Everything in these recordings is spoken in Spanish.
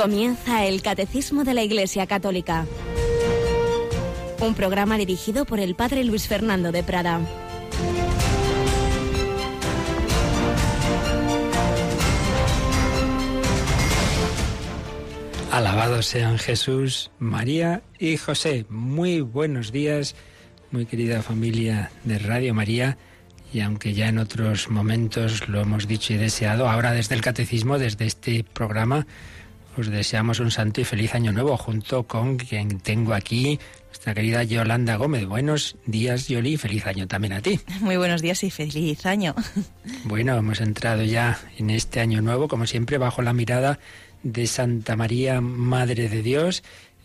Comienza el Catecismo de la Iglesia Católica. Un programa dirigido por el Padre Luis Fernando de Prada. Alabados sean Jesús, María y José. Muy buenos días, muy querida familia de Radio María. Y aunque ya en otros momentos lo hemos dicho y deseado, ahora desde el Catecismo, desde este programa, os deseamos un santo y feliz año nuevo junto con quien tengo aquí, nuestra querida Yolanda Gómez. Buenos días, Yoli, feliz año también a ti. Muy buenos días y feliz año. Bueno, hemos entrado ya en este año nuevo, como siempre, bajo la mirada de Santa María, Madre de Dios.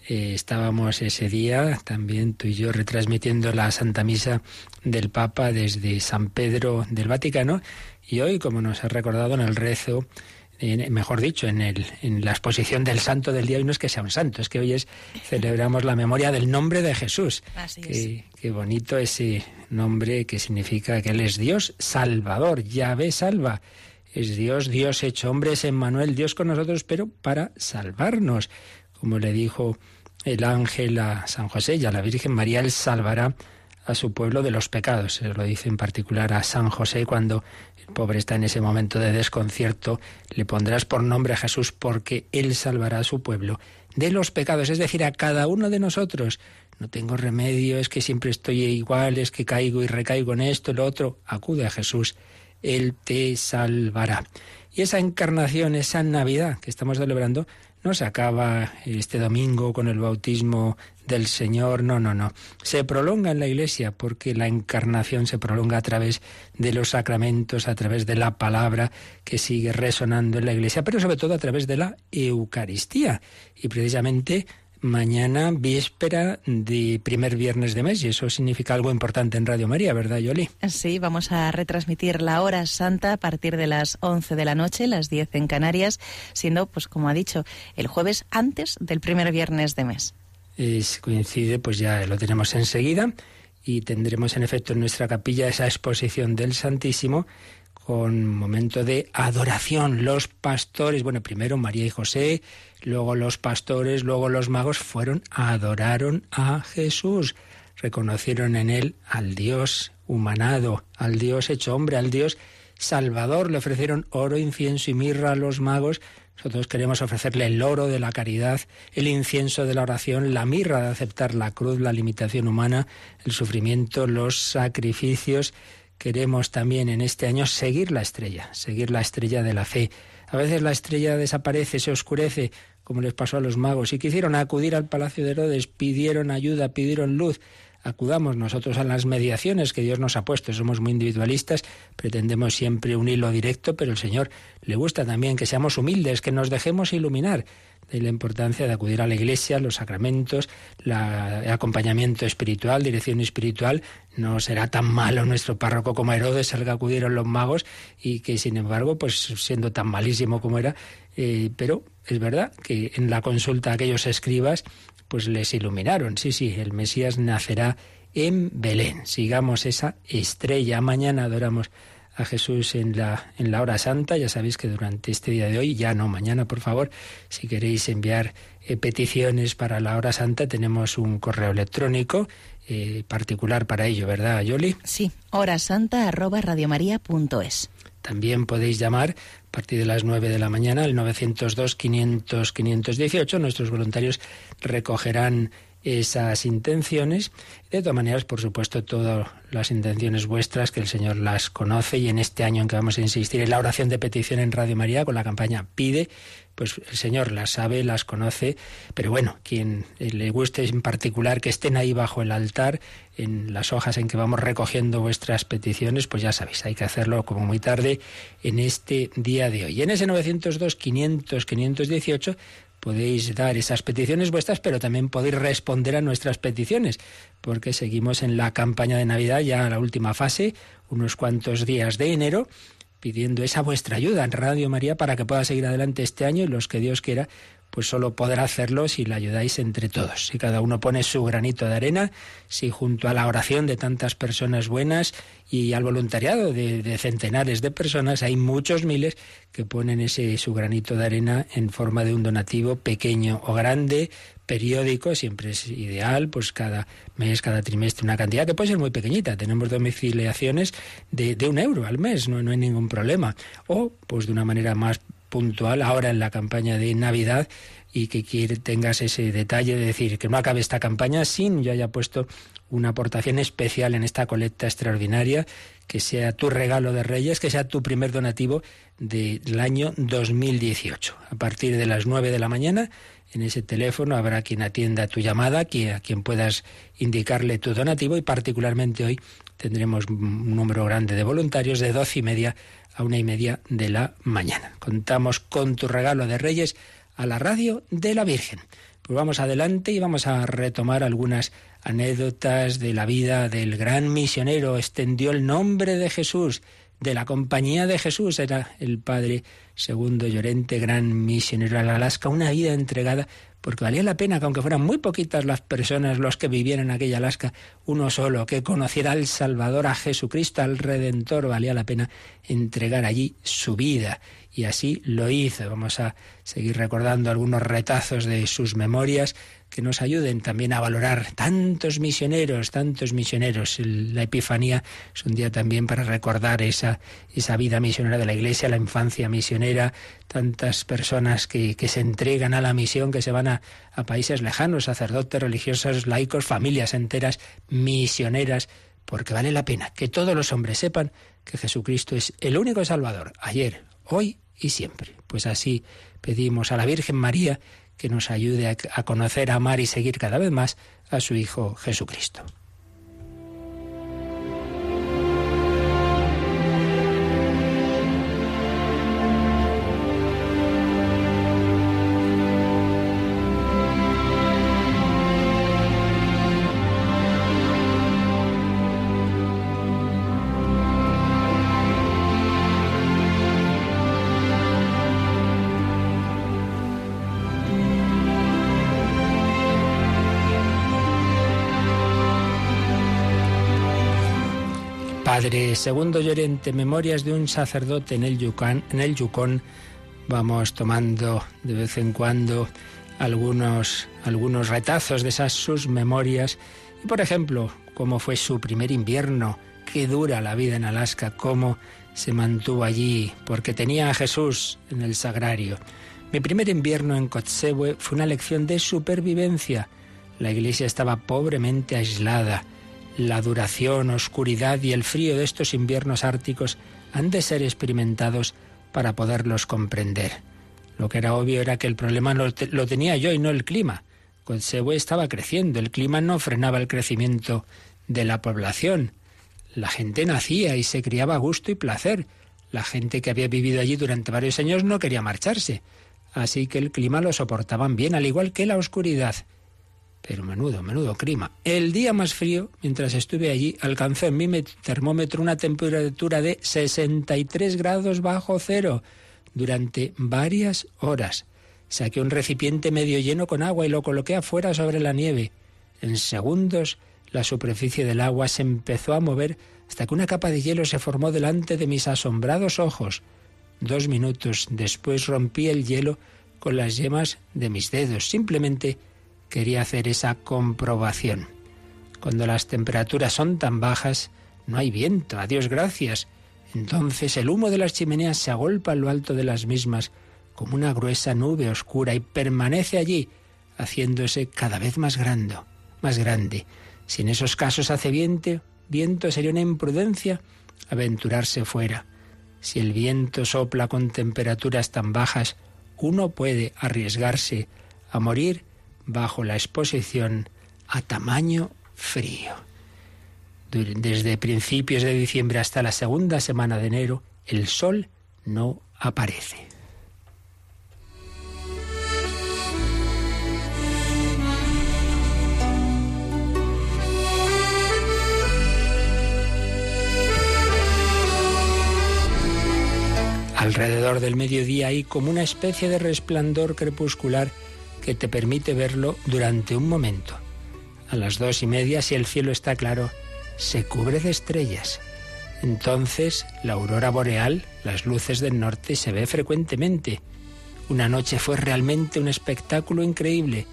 Eh, estábamos ese día, también tú y yo, retransmitiendo la Santa Misa del Papa desde San Pedro del Vaticano. Y hoy, como nos ha recordado en el rezo, mejor dicho, en, el, en la exposición del santo del día, hoy no es que sea un santo, es que hoy es celebramos la memoria del nombre de Jesús. Así qué, qué bonito ese nombre que significa que Él es Dios Salvador, Yahvé salva. Es Dios, Dios hecho hombre, es Emmanuel, Dios con nosotros, pero para salvarnos. Como le dijo el ángel a San José y a la Virgen María, Él salvará a su pueblo de los pecados. Se lo dice en particular a San José cuando el pobre está en ese momento de desconcierto. Le pondrás por nombre a Jesús porque Él salvará a su pueblo de los pecados, es decir, a cada uno de nosotros. No tengo remedio, es que siempre estoy igual, es que caigo y recaigo en esto, lo otro. Acude a Jesús, Él te salvará. Y esa encarnación, esa Navidad que estamos celebrando, no se acaba este domingo con el bautismo del Señor, no, no, no. Se prolonga en la Iglesia porque la encarnación se prolonga a través de los sacramentos, a través de la palabra que sigue resonando en la Iglesia, pero sobre todo a través de la Eucaristía. Y precisamente mañana víspera de primer viernes de mes y eso significa algo importante en Radio María, ¿verdad, Yoli? Sí, vamos a retransmitir la hora santa a partir de las 11 de la noche, las 10 en Canarias, siendo, pues como ha dicho, el jueves antes del primer viernes de mes. Coincide, pues ya lo tenemos enseguida y tendremos en efecto en nuestra capilla esa exposición del Santísimo con momento de adoración. Los pastores, bueno, primero María y José, luego los pastores, luego los magos fueron, adoraron a Jesús, reconocieron en él al Dios humanado, al Dios hecho hombre, al Dios Salvador, le ofrecieron oro, incienso y mirra a los magos. Nosotros queremos ofrecerle el oro de la caridad, el incienso de la oración, la mirra de aceptar la cruz, la limitación humana, el sufrimiento, los sacrificios queremos también en este año seguir la estrella, seguir la estrella de la fe. A veces la estrella desaparece, se oscurece, como les pasó a los magos, y quisieron acudir al palacio de Herodes, pidieron ayuda, pidieron luz. Acudamos nosotros a las mediaciones que Dios nos ha puesto. Somos muy individualistas, pretendemos siempre un hilo directo, pero el Señor le gusta también que seamos humildes, que nos dejemos iluminar de la importancia de acudir a la iglesia, los sacramentos, el acompañamiento espiritual, dirección espiritual. No será tan malo nuestro párroco como Herodes, el que acudieron los magos y que sin embargo, pues siendo tan malísimo como era, eh, pero es verdad que en la consulta a aquellos escribas, pues les iluminaron. Sí, sí, el Mesías nacerá en Belén. Sigamos esa estrella. Mañana adoramos a Jesús en la, en la hora santa. Ya sabéis que durante este día de hoy, ya no, mañana por favor, si queréis enviar eh, peticiones para la hora santa, tenemos un correo electrónico eh, particular para ello, ¿verdad, Yoli? Sí, horasanta arroba radiomaria.es. También podéis llamar partir de las 9 de la mañana al 902-500-518. Nuestros voluntarios recogerán esas intenciones. De todas maneras, por supuesto, todas las intenciones vuestras, que el Señor las conoce y en este año en que vamos a insistir en la oración de petición en Radio María con la campaña Pide, pues el Señor las sabe, las conoce, pero bueno, quien le guste en particular que estén ahí bajo el altar, en las hojas en que vamos recogiendo vuestras peticiones, pues ya sabéis, hay que hacerlo como muy tarde en este día de hoy. Y en ese 902 500 518 podéis dar esas peticiones vuestras, pero también podéis responder a nuestras peticiones, porque seguimos en la campaña de Navidad, ya la última fase, unos cuantos días de enero, pidiendo esa vuestra ayuda en Radio María para que pueda seguir adelante este año y los que Dios quiera pues solo podrá hacerlo si le ayudáis entre todos. Si cada uno pone su granito de arena, si junto a la oración de tantas personas buenas y al voluntariado de, centenares de personas, hay muchos miles que ponen ese su granito de arena en forma de un donativo pequeño o grande, periódico, siempre es ideal, pues cada mes, cada trimestre, una cantidad que puede ser muy pequeñita. Tenemos domiciliaciones de, de un euro al mes, no, no hay ningún problema. O, pues de una manera más puntual ahora en la campaña de Navidad y que quiere, tengas ese detalle de decir que no acabe esta campaña sin yo haya puesto una aportación especial en esta colecta extraordinaria, que sea tu regalo de Reyes, que sea tu primer donativo del año 2018. A partir de las 9 de la mañana, en ese teléfono habrá quien atienda tu llamada, a quien puedas indicarle tu donativo y particularmente hoy tendremos un número grande de voluntarios de doce y media a una y media de la mañana. Contamos con tu regalo de Reyes a la radio de la Virgen. Pues vamos adelante y vamos a retomar algunas anécdotas de la vida del gran misionero. Extendió el nombre de Jesús, de la compañía de Jesús. Era el padre segundo Llorente, gran misionero al Alaska, una vida entregada porque valía la pena que aunque fueran muy poquitas las personas los que vivieran en aquella Alaska, uno solo, que conociera al Salvador, a Jesucristo, al Redentor, valía la pena entregar allí su vida. Y así lo hizo. Vamos a seguir recordando algunos retazos de sus memorias que nos ayuden también a valorar tantos misioneros, tantos misioneros. La Epifanía es un día también para recordar esa, esa vida misionera de la Iglesia, la infancia misionera, tantas personas que, que se entregan a la misión, que se van a, a países lejanos, sacerdotes, religiosos, laicos, familias enteras misioneras, porque vale la pena que todos los hombres sepan que Jesucristo es el único Salvador, ayer, hoy y siempre. Pues así pedimos a la Virgen María que nos ayude a, conocer, amar y seguir cada vez más a su Hijo Jesucristo. Padre Segundo Llorente, Memorias de un sacerdote en el Yukon, en el Yukon. Vamos tomando de vez en cuando algunos, algunos retazos de esas sus memorias. Y por ejemplo, cómo fue su primer invierno, qué dura la vida en Alaska, cómo se mantuvo allí, porque tenía a Jesús en el sagrario. Mi primer invierno en Kotzebue fue una lección de supervivencia. La iglesia estaba pobremente aislada la duración, oscuridad y el frío de estos inviernos árticos han de ser experimentados para poderlos comprender. Lo que era obvio era que el problema lo, tenía yo y no el clima. Kotzebue estaba creciendo, el clima no frenaba el crecimiento de la población. La gente nacía y se criaba a gusto y placer. La gente que había vivido allí durante varios años no quería marcharse. Así que el clima lo soportaban bien, al igual que la oscuridad. Pero menudo, menudo clima. El día más frío, mientras estuve allí, alcanzó en mi termómetro una temperatura de 63 grados bajo cero durante varias horas. Saqué un recipiente medio lleno con agua y lo coloqué afuera sobre la nieve. En segundos la superficie del agua se empezó a mover hasta que una capa de hielo se formó delante de mis asombrados ojos. Dos minutos después rompí el hielo con las yemas de mis dedos. Simplemente quería hacer esa comprobación. Cuando las temperaturas son tan bajas, no hay viento, a Dios gracias. Entonces el humo de las chimeneas se agolpa en lo alto de las mismas como una gruesa nube oscura y permanece allí, haciéndose cada vez más grande, más grande. Si en esos casos hace viento, viento sería una imprudencia aventurarse fuera. Si el viento sopla con temperaturas tan bajas, uno puede arriesgarse a morir bajo la exposición a tamaño frío. Desde principios de diciembre hasta la segunda semana de enero, el sol no aparece. Alrededor del mediodía hay como una especie de resplandor crepuscular que te permite verlo durante un momento. A las dos y media, si el cielo está claro, se cubre de estrellas. Entonces, la aurora boreal, las luces del norte, se ve frecuentemente. Una noche fue realmente un espectáculo increíble.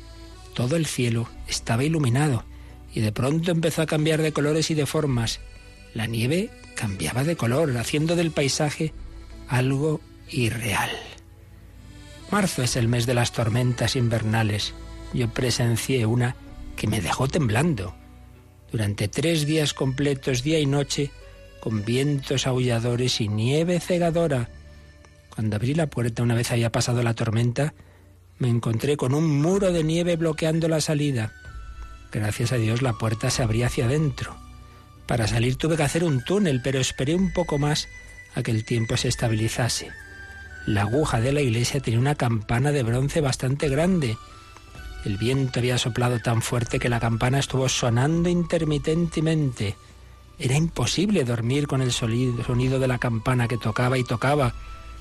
Todo el cielo estaba iluminado y de pronto empezó a cambiar de colores y de formas. La nieve cambiaba de color, haciendo del paisaje algo irreal. Marzo es el mes de las tormentas invernales. Yo presencié una que me dejó temblando. Durante tres días completos, día y noche, con vientos aulladores y nieve cegadora. Cuando abrí la puerta una vez había pasado la tormenta, me encontré con un muro de nieve bloqueando la salida. Gracias a Dios la puerta se abría hacia adentro. Para salir tuve que hacer un túnel, pero esperé un poco más a que el tiempo se estabilizase. La aguja de la iglesia tenía una campana de bronce bastante grande. El viento había soplado tan fuerte que la campana estuvo sonando intermitentemente. Era imposible dormir con el sonido de la campana que tocaba y tocaba,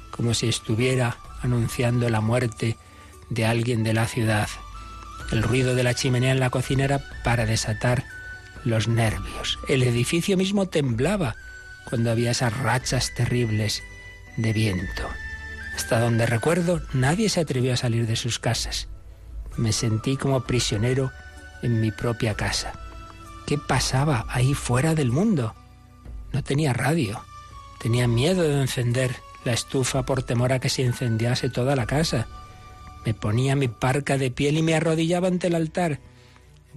como si estuviera anunciando la muerte de alguien de la ciudad. El ruido de la chimenea en la cocina era para desatar los nervios. El edificio mismo temblaba cuando había esas rachas terribles de viento. Hasta donde recuerdo, nadie se atrevió a salir de sus casas. Me sentí como prisionero en mi propia casa. ¿Qué pasaba ahí fuera del mundo? No tenía radio. Tenía miedo de encender la estufa por temor a que se incendiase toda la casa. Me ponía mi parca de piel y me arrodillaba ante el altar.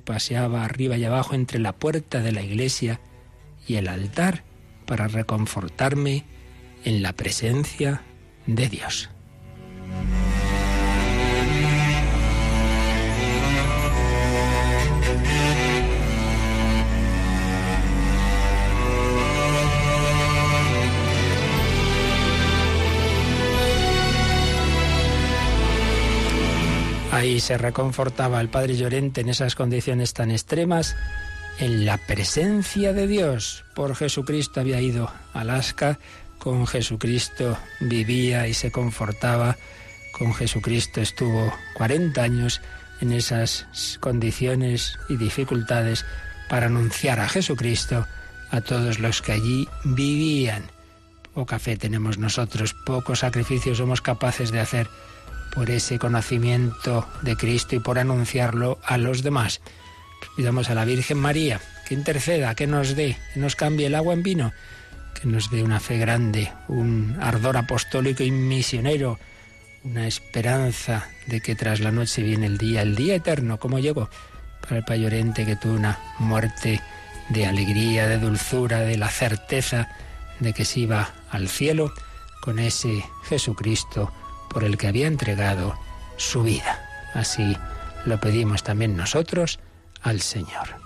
Paseaba arriba y abajo entre la puerta de la iglesia y el altar para reconfortarme en la presencia de Dios. Ahí se reconfortaba el padre Llorente en esas condiciones tan extremas, en la presencia de Dios. Por Jesucristo había ido a Alaska, con Jesucristo vivía y se confortaba, con Jesucristo estuvo 40 años en esas condiciones y dificultades para anunciar a Jesucristo a todos los que allí vivían. Poca fe tenemos nosotros, pocos sacrificios somos capaces de hacer por ese conocimiento de Cristo y por anunciarlo a los demás. Pidamos a la Virgen María que interceda, que nos dé, que nos cambie el agua en vino, que nos dé una fe grande, un ardor apostólico y misionero, una esperanza de que tras la noche viene el día, el día eterno, como llegó para el payorente que tuvo una muerte de alegría, de dulzura, de la certeza de que se iba al cielo con ese Jesucristo por el que había entregado su vida. Así lo pedimos también nosotros al Señor.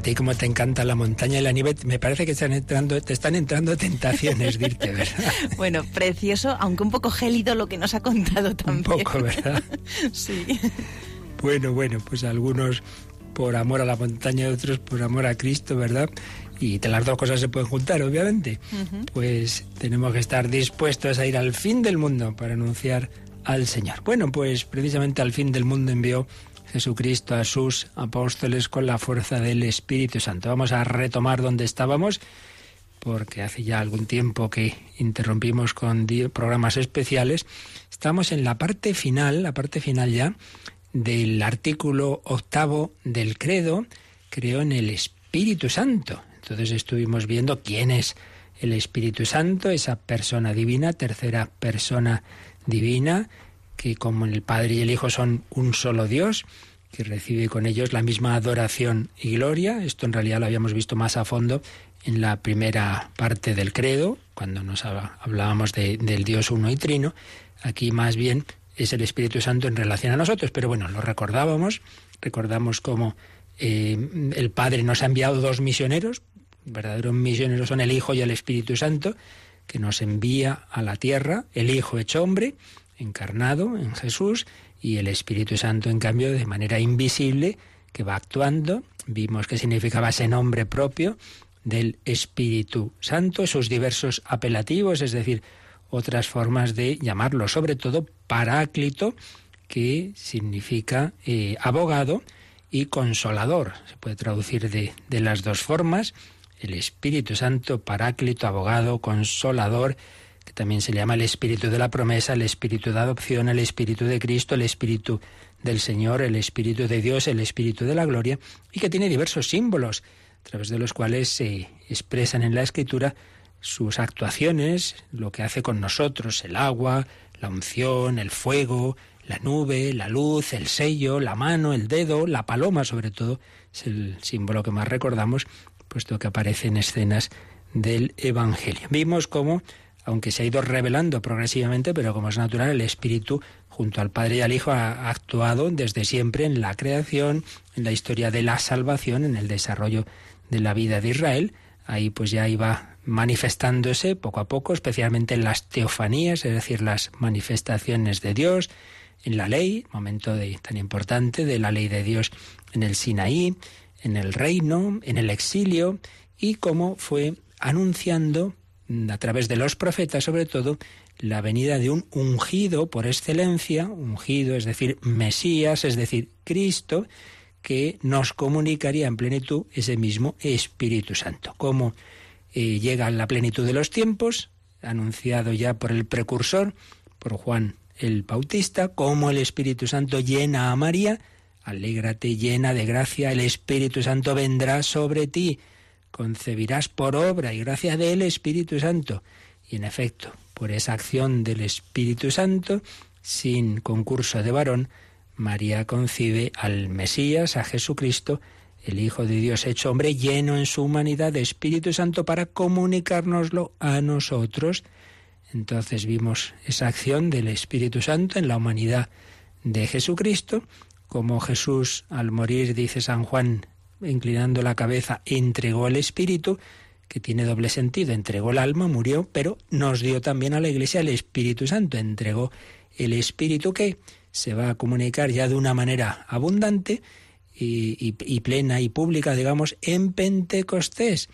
A ti como te encanta la montaña y la nieve, me parece que están entrando, te están entrando tentaciones ¿verdad? bueno, precioso, aunque un poco gélido lo que nos ha contado también. Un poco, ¿verdad? sí. Bueno, bueno, pues algunos por amor a la montaña y otros por amor a Cristo, ¿verdad? Y las dos cosas se pueden juntar, obviamente. Pues tenemos que estar dispuestos a ir al fin del mundo para anunciar al Señor. Bueno, pues precisamente al fin del mundo envió Jesucristo a sus apóstoles con la fuerza del Espíritu Santo. Vamos a retomar donde estábamos, porque hace ya algún tiempo que interrumpimos con programas especiales. Estamos en la parte final, la parte final ya, del artículo octavo del credo, creo en el Espíritu Santo. Entonces estuvimos viendo quién es el Espíritu Santo, esa persona divina, tercera persona divina, que como el Padre y el Hijo son un solo Dios, que recibe con ellos la misma adoración y gloria. Esto en realidad lo habíamos visto más a fondo en la primera parte del credo, cuando nos hablábamos del Dios uno y trino. Aquí más bien es el Espíritu Santo en relación a nosotros, pero bueno, lo recordábamos, recordamos cómo eh, el Padre nos ha enviado dos misioneros, verdaderos misioneros son el Hijo y el Espíritu Santo, que nos envía a la tierra, el Hijo hecho hombre, encarnado en Jesús, y el Espíritu Santo, en cambio, de manera invisible, que va actuando. Vimos que significaba ese nombre propio del Espíritu Santo, sus diversos apelativos, es decir, otras formas de llamarlo, sobre todo paráclito, que significa eh, abogado y consolador. Se puede traducir de, de las dos formas. El Espíritu Santo, paráclito, abogado, consolador, también se llama el Espíritu de la promesa, el Espíritu de adopción, el Espíritu de Cristo, el Espíritu del Señor, el Espíritu de Dios, el Espíritu de la gloria, y que tiene diversos símbolos a través de los cuales se expresan en la Escritura sus actuaciones, lo que hace con nosotros, el agua, la unción, el fuego, la nube, la luz, el sello, la mano, el dedo, la paloma sobre todo, es el símbolo que más recordamos, puesto que aparece en escenas del Evangelio. Vimos cómo, aunque se ha ido revelando progresivamente, pero como es natural, el Espíritu junto al Padre y al Hijo ha actuado desde siempre en la creación, en la historia de la salvación, en el desarrollo de la vida de Israel. Ahí pues ya iba manifestándose poco a poco, especialmente en las teofanías, es decir, las manifestaciones de Dios, en la ley, momento tan importante de la ley de Dios en el Sinaí, en el reino, en el exilio, y cómo fue anunciando a través de los profetas sobre todo la venida de un ungido por excelencia, ungido es decir, Mesías, es decir, Cristo, que nos comunicaría en plenitud ese mismo Espíritu Santo. Como eh, llega la plenitud de los tiempos, anunciado ya por el precursor, por Juan el Bautista, como el Espíritu Santo llena a María, alégrate llena de gracia, el Espíritu Santo vendrá sobre ti, concebirás por obra y gracia del Espíritu Santo. Y en efecto, por esa acción del Espíritu Santo, sin concurso de varón, María concibe al Mesías, a Jesucristo, el Hijo de Dios hecho hombre, lleno en su humanidad de Espíritu Santo para comunicárnoslo a nosotros. Entonces vimos esa acción del Espíritu Santo en la humanidad de Jesucristo, como Jesús al morir, dice San Juan, inclinando la cabeza, entregó el Espíritu, que tiene doble sentido, entregó el alma, murió, pero nos dio también a la Iglesia el Espíritu Santo, entregó el Espíritu que se va a comunicar ya de una manera abundante y, plena y pública, digamos, en Pentecostés.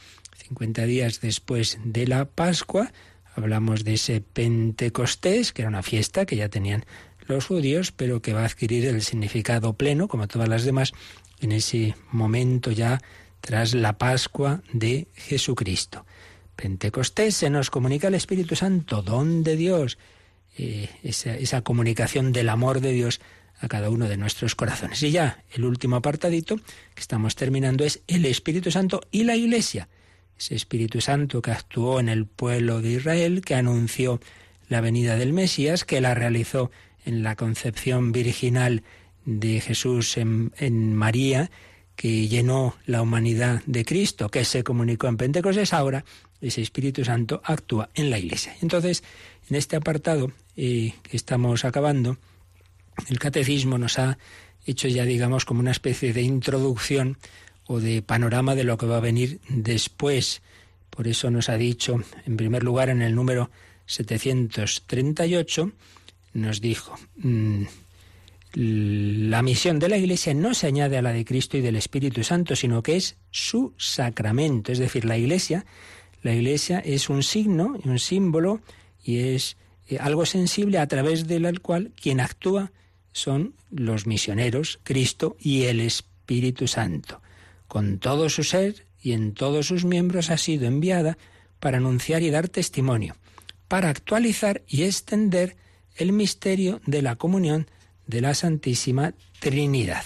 50 días después de la Pascua, hablamos de ese Pentecostés, que era una fiesta que ya tenían los judíos, pero que va a adquirir el significado pleno, como todas las demás, en ese momento ya tras la Pascua de Jesucristo. Pentecostés se nos comunica el Espíritu Santo, don de Dios, eh, esa, comunicación del amor de Dios a cada uno de nuestros corazones. Y ya el último apartadito que estamos terminando es el Espíritu Santo y la Iglesia. Ese Espíritu Santo que actuó en el pueblo de Israel, que anunció la venida del Mesías, que la realizó en la concepción virginal de Jesús en, en María, que llenó la humanidad de Cristo, que se comunicó en Pentecostés, ahora ese Espíritu Santo actúa en la Iglesia. Entonces, en este apartado eh, que estamos acabando, el catecismo nos ha hecho ya, digamos, como una especie de introducción o de panorama de lo que va a venir después. Por eso nos ha dicho, en primer lugar, en el número 738, nos dijo, mm, la misión de la Iglesia no se añade a la de Cristo y del Espíritu Santo, sino que es su sacramento. Es decir, la Iglesia, la Iglesia es un signo, un símbolo y es eh, algo sensible a través del cual quien actúa son los misioneros, Cristo y el Espíritu Santo. Con todo su ser y en todos sus miembros ha sido enviada para anunciar y dar testimonio, para actualizar y extender el misterio de la comunión de la Santísima Trinidad.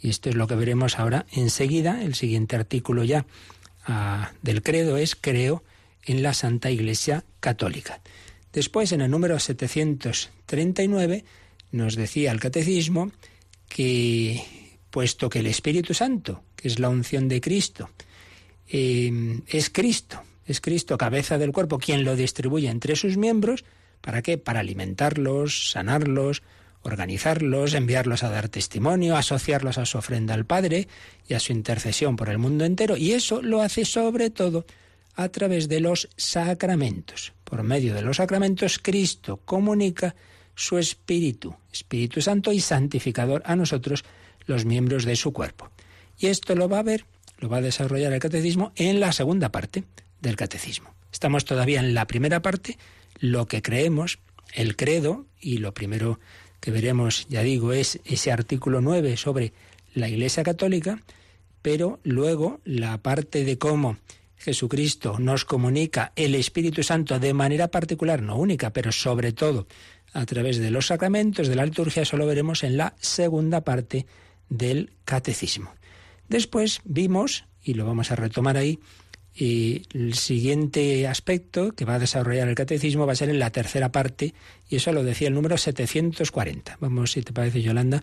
Y esto es lo que veremos ahora enseguida. El siguiente artículo ya ah, del credo es Creo en la Santa Iglesia Católica. Después, en el número 739, nos decía el catecismo que puesto que el Espíritu Santo, que es la unción de Cristo, eh, es Cristo, es Cristo, cabeza del cuerpo, quien lo distribuye entre sus miembros, ¿para qué? Para alimentarlos, sanarlos, organizarlos, enviarlos a dar testimonio, asociarlos a su ofrenda al Padre y a su intercesión por el mundo entero. Y eso lo hace sobre todo a través de los sacramentos. Por medio de los sacramentos, Cristo comunica su Espíritu, Espíritu Santo y santificador a nosotros, los miembros de su cuerpo. Y esto lo va a ver, lo va a desarrollar el catecismo en la segunda parte del catecismo. Estamos todavía en la primera parte, lo que creemos, el credo, y lo primero que veremos, ya digo, es ese artículo 9 sobre la Iglesia Católica, pero luego la parte de cómo Jesucristo nos comunica el Espíritu Santo de manera particular, no única, pero sobre todo a través de los sacramentos de la liturgia, eso lo veremos en la segunda parte del catecismo. Después vimos, y lo vamos a retomar ahí, y el siguiente aspecto que va a desarrollar el catecismo va a ser en la tercera parte, y eso lo decía el número 740. Vamos, si te parece, Yolanda,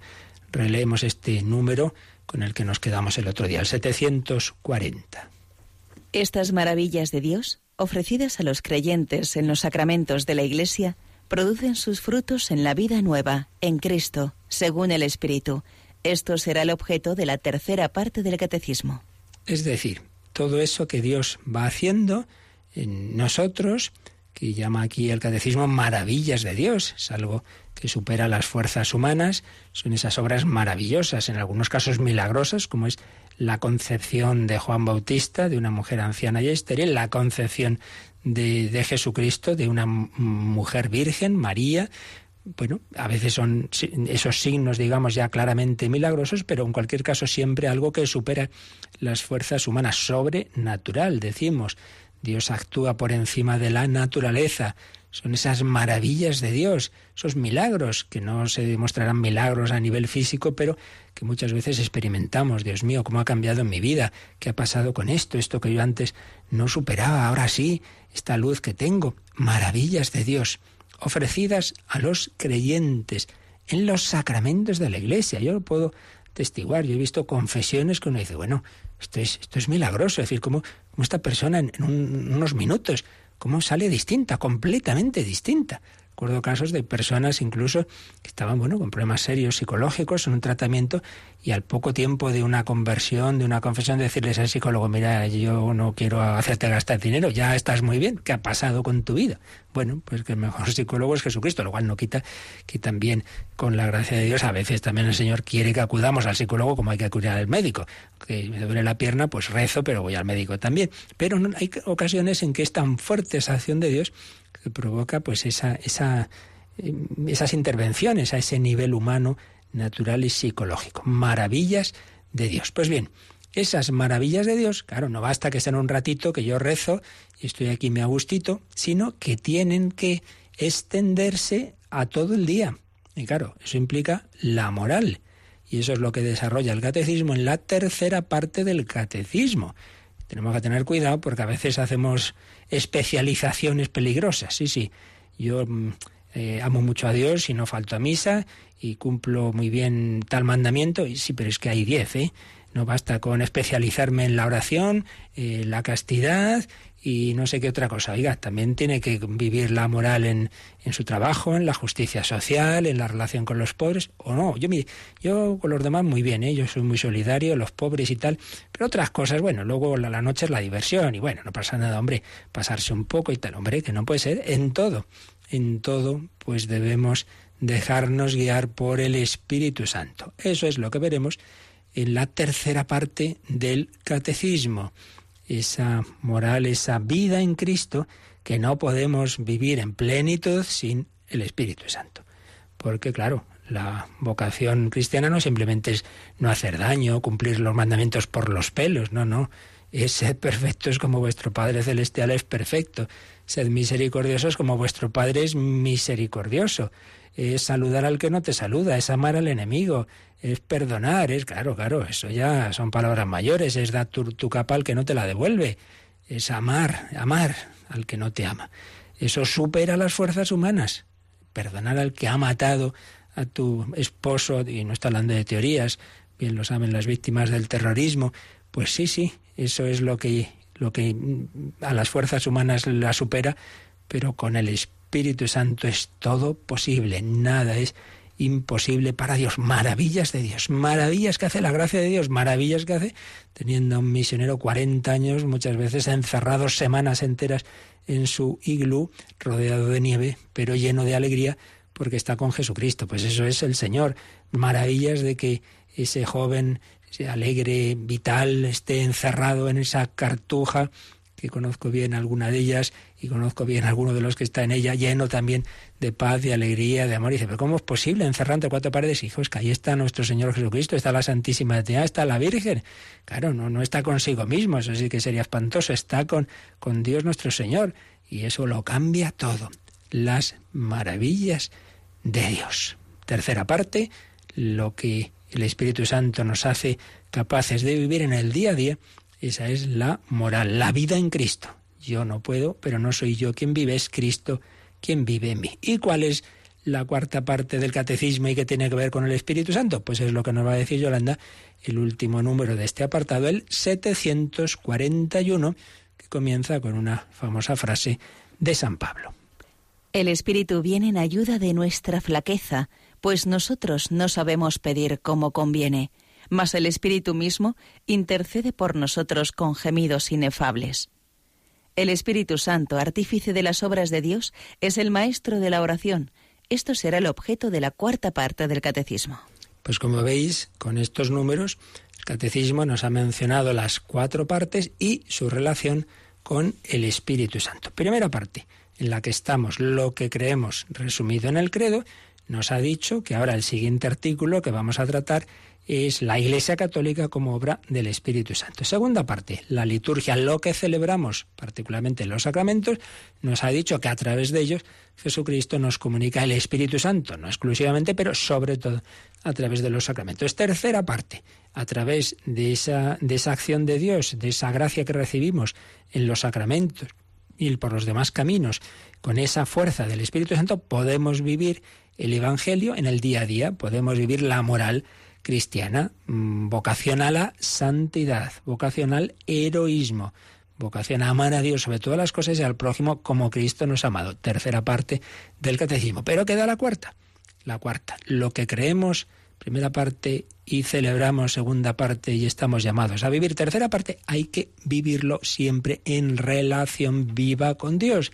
releemos este número con el que nos quedamos el otro día, el 740. Estas maravillas de Dios, ofrecidas a los creyentes en los sacramentos de la Iglesia, producen sus frutos en la vida nueva, en Cristo, según el Espíritu. Esto será el objeto de la tercera parte del catecismo. Es decir, todo eso que Dios va haciendo en nosotros, que llama aquí el catecismo maravillas de Dios, es algo que supera las fuerzas humanas, son esas obras maravillosas, en algunos casos milagrosas, como es la concepción de Juan Bautista, de una mujer anciana y estéril, la concepción de, de Jesucristo, de una mujer virgen, María, bueno, a veces son esos signos, digamos, ya claramente milagrosos, pero en cualquier caso siempre algo que supera las fuerzas humanas, sobrenatural, decimos. Dios actúa por encima de la naturaleza. Son esas maravillas de Dios, esos milagros, que no se demostrarán milagros a nivel físico, pero que muchas veces experimentamos. Dios mío, ¿cómo ha cambiado mi vida? ¿Qué ha pasado con esto? Esto que yo antes no superaba, ahora sí, esta luz que tengo. Maravillas de Dios ofrecidas a los creyentes en los sacramentos de la Iglesia. Yo lo puedo testiguar. Yo he visto confesiones que uno dice, bueno, esto es, esto es milagroso. Es decir, cómo, esta persona en, unos minutos, cómo sale distinta, completamente distinta. Recuerdo casos de personas incluso que estaban, bueno, con problemas serios psicológicos en un tratamiento y al poco tiempo de una conversión, de una confesión, decirles al psicólogo, mira, yo no quiero hacerte gastar dinero, ya estás muy bien, ¿qué ha pasado con tu vida? Bueno, pues que el mejor psicólogo es Jesucristo, lo cual no quita que también con la gracia de Dios a veces también el Señor quiere que acudamos al psicólogo como hay que acudir al médico. Que me duele la pierna, pues rezo, pero voy al médico también. Pero hay ocasiones en que es tan fuerte esa acción de Dios que provoca pues esa, esa, eh, esas intervenciones a ese nivel humano, natural y psicológico. Maravillas de Dios. Pues bien, esas maravillas de Dios, claro, no basta que sean un ratito que yo rezo y estoy aquí me agustito, sino que tienen que extenderse a todo el día. Y claro, eso implica la moral. Y eso es lo que desarrolla el catecismo en la tercera parte del catecismo. Tenemos que tener cuidado porque a veces hacemos especializaciones peligrosas. Sí, sí, yo mm, eh, amo mucho a Dios y no falto a misa y cumplo muy bien tal mandamiento. Y sí, pero es que hay diez, ¿eh? No basta con especializarme en la oración, eh, la castidad y no sé qué otra cosa. Oiga, también tiene que vivir la moral en, en, su trabajo, en la justicia social, en la relación con los pobres, o no. Yo, mire, yo con los demás muy bien, ¿eh? yo soy muy solidario, los pobres y tal, pero otras cosas, bueno, luego la, la noche es la diversión y bueno, no pasa nada, hombre, pasarse un poco y tal, hombre, que no puede ser en todo, en todo, pues debemos dejarnos guiar por el Espíritu Santo. Eso es lo que veremos en la tercera parte del catecismo esa moral, esa vida en Cristo que no podemos vivir en plenitud sin el Espíritu Santo. Porque claro, la vocación cristiana no simplemente es no hacer daño, cumplir los mandamientos por los pelos, no, no. Es ser perfectos como vuestro Padre Celestial es perfecto. Sed misericordiosos como vuestro Padre es misericordioso. Es saludar al que no te saluda, es amar al enemigo, es perdonar, es claro, claro, eso ya son palabras mayores, es dar tu, capa al que no te la devuelve, es amar, amar al que no te ama. Eso supera las fuerzas humanas. Perdonar al que ha matado a tu esposo, y no está hablando de teorías, bien lo saben las víctimas del terrorismo. Pues sí, sí, eso es lo que, lo que a las fuerzas humanas la supera, pero con el Espíritu Santo es todo posible, nada es imposible para Dios. Maravillas de Dios, maravillas que hace la gracia de Dios, maravillas que hace teniendo un misionero 40 años, muchas veces encerrado semanas enteras en su iglú, rodeado de nieve, pero lleno de alegría porque está con Jesucristo. Pues eso es el Señor. Maravillas de que ese joven alegre, vital, esté encerrado en esa cartuja que conozco bien alguna de ellas y conozco bien alguno de los que está en ella, lleno también de paz, de alegría, de amor. Y dice, pero ¿cómo es posible encerrar entre cuatro paredes? Hijos, que ahí está nuestro Señor Jesucristo, está la Santísima Trinidad, está la Virgen. Claro, no, no está consigo mismo, eso sí que sería espantoso, está con, con Dios nuestro Señor. Y eso lo cambia todo. Las maravillas de Dios. Tercera parte, lo que el Espíritu Santo nos hace capaces de vivir en el día a día esa es la moral, la vida en Cristo. Yo no puedo, pero no soy yo quien vive, es Cristo quien vive en mí. ¿Y cuál es la cuarta parte del catecismo y qué tiene que ver con el Espíritu Santo? Pues es lo que nos va a decir Yolanda, el último número de este apartado, el 741, que comienza con una famosa frase de San Pablo. El Espíritu viene en ayuda de nuestra flaqueza, pues nosotros no sabemos pedir como conviene mas el Espíritu mismo intercede por nosotros con gemidos inefables. El Espíritu Santo, artífice de las obras de Dios, es el maestro de la oración. Esto será el objeto de la cuarta parte del Catecismo. Pues como veis, con estos números, el Catecismo nos ha mencionado las cuatro partes y su relación con el Espíritu Santo. Primera parte, en la que estamos, lo que creemos resumido en el credo, nos ha dicho que ahora el siguiente artículo que vamos a tratar es la Iglesia Católica como obra del Espíritu Santo. Segunda parte, la liturgia, lo que celebramos, particularmente los sacramentos, nos ha dicho que a través de ellos Jesucristo nos comunica el Espíritu Santo, no exclusivamente, pero sobre todo a través de los sacramentos. Tercera parte, a través de esa, de esa acción de Dios, de esa gracia que recibimos en los sacramentos y por los demás caminos, con esa fuerza del Espíritu Santo, podemos vivir el Evangelio en el día a día, podemos vivir la moral cristiana, mm, vocación a la santidad, vocación al heroísmo, vocación a amar a Dios sobre todas las cosas y al prójimo como Cristo nos ha amado. Tercera parte del catecismo. Pero queda la cuarta. La cuarta. Lo que creemos, primera parte, y celebramos, segunda parte, y estamos llamados a vivir. Tercera parte, hay que vivirlo siempre en relación viva con Dios.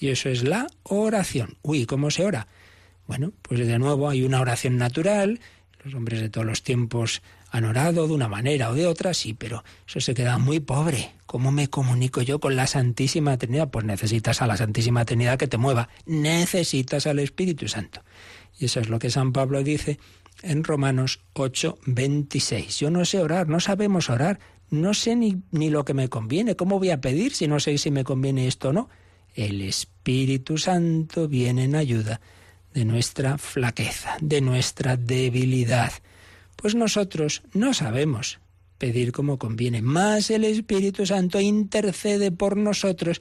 Y eso es la oración. Uy, ¿cómo se ora? Bueno, pues de nuevo hay una oración natural los hombres de todos los tiempos han orado de una manera o de otra, sí, pero eso se queda muy pobre. ¿Cómo me comunico yo con la Santísima Trinidad? Pues necesitas a la Santísima Trinidad que te mueva, necesitas al Espíritu Santo. Y eso es lo que San Pablo dice en Romanos 8, 26. Yo no sé orar, no sabemos orar, no sé ni, ni lo que me conviene, ¿cómo voy a pedir si no sé si me conviene esto o no? El Espíritu Santo viene en ayuda de nuestra flaqueza, de nuestra debilidad. Pues nosotros no sabemos pedir como conviene, más el Espíritu Santo intercede por nosotros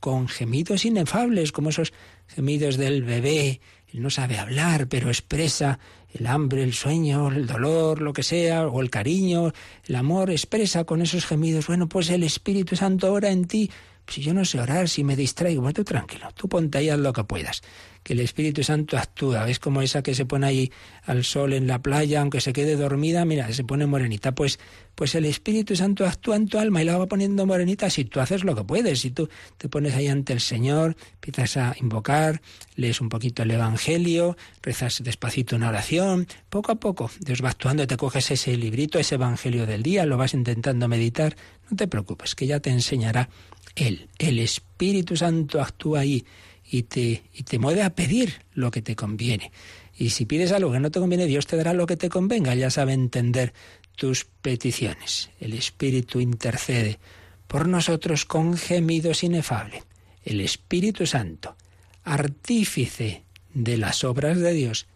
con gemidos inefables, como esos gemidos del bebé. Él no sabe hablar, pero expresa el hambre, el sueño, el dolor, lo que sea, o el cariño, el amor, expresa con esos gemidos. Bueno, pues el Espíritu Santo ora en ti. Si yo no sé orar, si me distraigo, pues tú tranquilo, tú ponte ahí haz lo que puedas que el Espíritu Santo actúa. Es como esa que se pone ahí al sol en la playa, aunque se quede dormida, mira, se pone morenita. Pues, pues el Espíritu Santo actúa en tu alma y la va poniendo morenita si tú haces lo que puedes. Si tú te pones ahí ante el Señor, empiezas a invocar, lees un poquito el Evangelio, rezas despacito una oración, poco a poco Dios va actuando, te coges ese librito, ese Evangelio del día, lo vas intentando meditar. No te preocupes, que ya te enseñará Él. El Espíritu Santo actúa ahí y te, y te mueve a pedir lo que te conviene. Y si pides algo que no te conviene, Dios te dará lo que te convenga. Ya sabe entender tus peticiones. El Espíritu intercede por nosotros con gemidos inefables. El Espíritu Santo, artífice de las obras de Dios,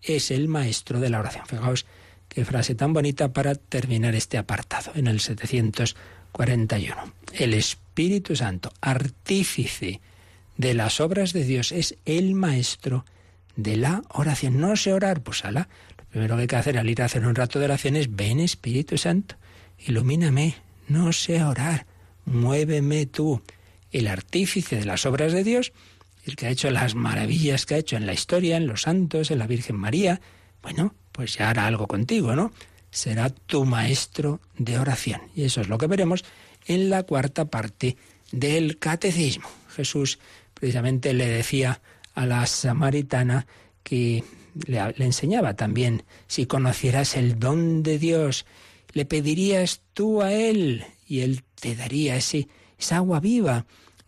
es el maestro de la oración. Fijaos qué frase tan bonita para terminar este apartado en el 741. El Espíritu Santo, artífice de las obras de Dios, es el maestro de la oración. No sé orar, pues ala, Lo primero que hay que hacer al ir a hacer un rato de oración es, ven Espíritu Santo, ilumíname, no sé orar, muéveme tú, el artífice de las obras de Dios, el que ha hecho las maravillas que ha hecho en la historia, en los santos, en la Virgen María, bueno, pues ya hará algo contigo, ¿no? Será tu maestro de oración. Y eso es lo que veremos en la cuarta parte del catecismo. Jesús precisamente le decía a la samaritana que le, enseñaba también, si conocieras el don de Dios, le pedirías tú a Él y Él te daría ese, esa agua viva.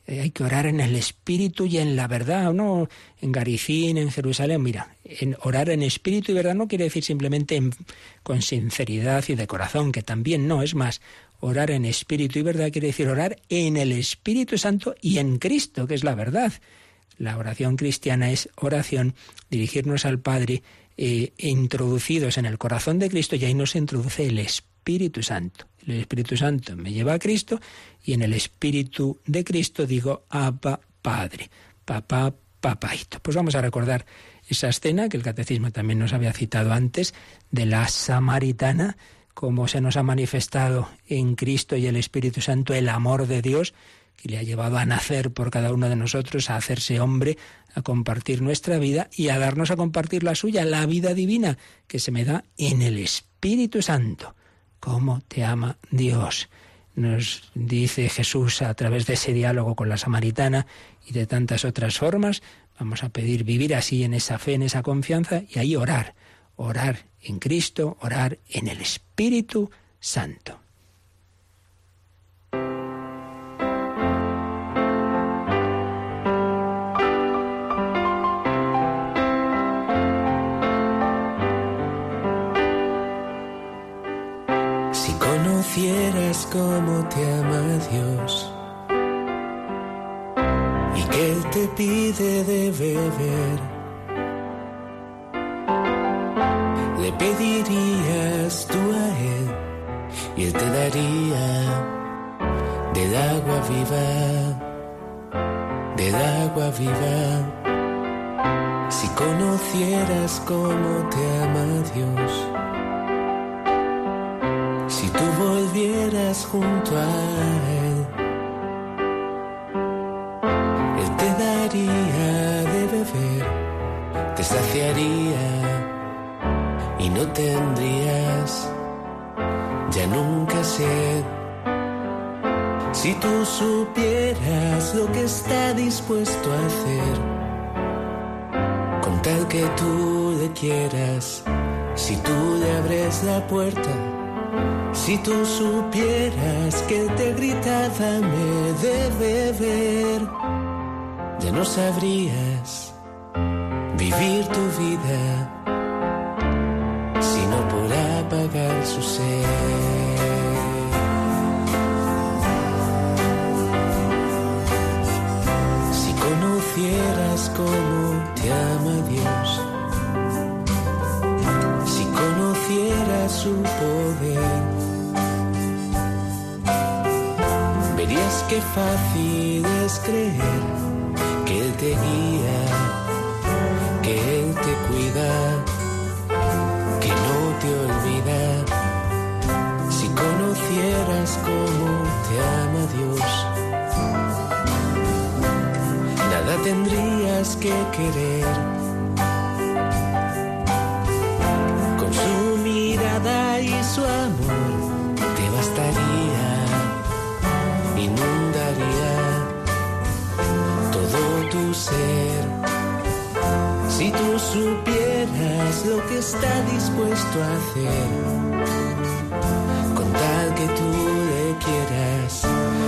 Eh, hay que orar en el espíritu y en la verdad, no en Garicín, en Jerusalén. Mira, en orar en espíritu y verdad no quiere decir simplemente con sinceridad y de corazón, que también no, es más, orar en espíritu y verdad quiere decir orar en el Espíritu Santo y en Cristo, que es la verdad. La oración cristiana es oración, dirigirnos al Padre, eh, introducidos en el corazón de Cristo y ahí nos introduce el Espíritu Santo. El Espíritu Santo me lleva a Cristo y en el Espíritu de Cristo digo Abba Padre, papá, papaito. Pues vamos a recordar esa escena que el catecismo también nos había citado antes de la samaritana, como se nos ha manifestado en Cristo y el Espíritu Santo el amor de Dios que le ha llevado a nacer por cada uno de nosotros, a hacerse hombre, a compartir nuestra vida y a darnos a compartir la suya, la vida divina que se me da en el Espíritu Santo. ¿Cómo te ama Dios? Nos dice Jesús a través de ese diálogo con la samaritana y de tantas otras formas. Vamos a pedir vivir así en esa fe, en esa confianza y ahí orar. Orar en Cristo, orar en el Espíritu Santo. Cómo te ama Dios y que Él te pide de beber. Le pedirías tú a Él y Él te daría del agua viva, del agua viva. Si conocieras cómo te ama Dios tú volvieras junto a Él, Él te daría de beber, te saciaría y no tendrías ya nunca sed. Si tú supieras lo que está dispuesto a hacer, con tal que tú le quieras, si tú le abres la puerta, si tú supieras que te grita dame de beber, ya no sabrías vivir tu vida sino por apagar su sed. Si conocieras cómo qué fácil es creer que Él te guía, que Él te cuida, que no te olvida. Si conocieras cómo te ama Dios, nada tendrías que querer. Supieras lo que está dispuesto a hacer, con tal que tú le quieras,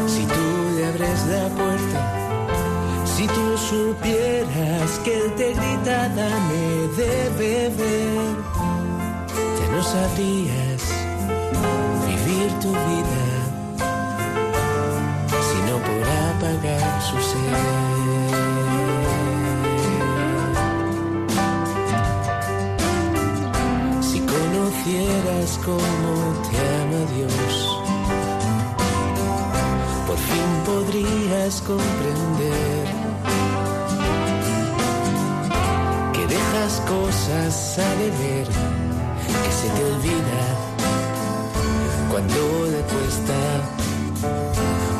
si tú le abres la puerta, si tú supieras que él te grita, dame de beber, ya no sabrías vivir tu vida apagar su ser. Conocieras cómo te ama Dios, por fin podrías comprender que dejas cosas a deber que se te olvida cuando le cuesta